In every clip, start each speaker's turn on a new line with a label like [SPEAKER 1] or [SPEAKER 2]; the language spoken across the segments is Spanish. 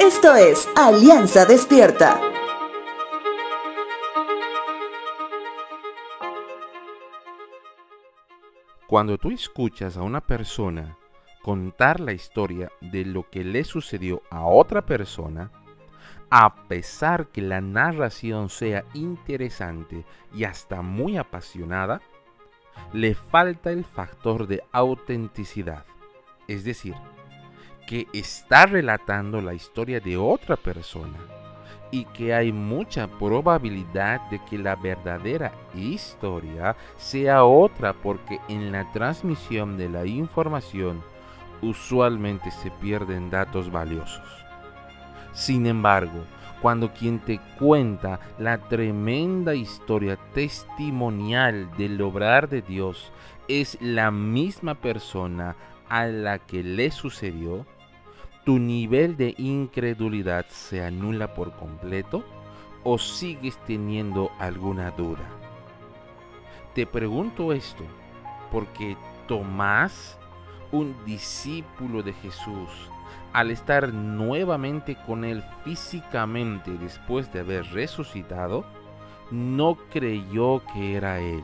[SPEAKER 1] Esto es Alianza Despierta.
[SPEAKER 2] Cuando tú escuchas a una persona contar la historia de lo que le sucedió a otra persona, a pesar que la narración sea interesante y hasta muy apasionada, le falta el factor de autenticidad. Es decir, que está relatando la historia de otra persona y que hay mucha probabilidad de que la verdadera historia sea otra porque en la transmisión de la información usualmente se pierden datos valiosos. Sin embargo, cuando quien te cuenta la tremenda historia testimonial del obrar de Dios es la misma persona a la que le sucedió, tu nivel de incredulidad se anula por completo o sigues teniendo alguna duda. Te pregunto esto porque Tomás, un discípulo de Jesús, al estar nuevamente con él físicamente después de haber resucitado, no creyó que era él.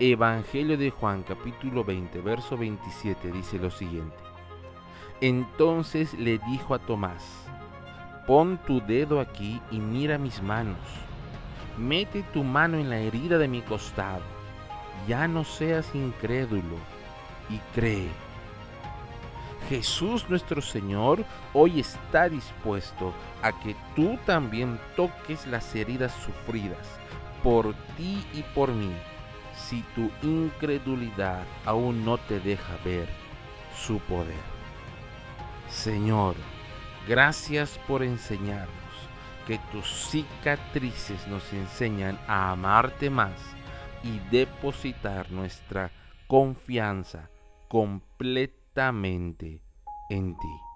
[SPEAKER 2] Evangelio de Juan capítulo 20, verso 27 dice lo siguiente. Entonces le dijo a Tomás, pon tu dedo aquí y mira mis manos. Mete tu mano en la herida de mi costado. Ya no seas incrédulo y cree. Jesús nuestro Señor hoy está dispuesto a que tú también toques las heridas sufridas por ti y por mí, si tu incredulidad aún no te deja ver su poder. Señor, gracias por enseñarnos que tus cicatrices nos enseñan a amarte más y depositar nuestra confianza completamente en ti.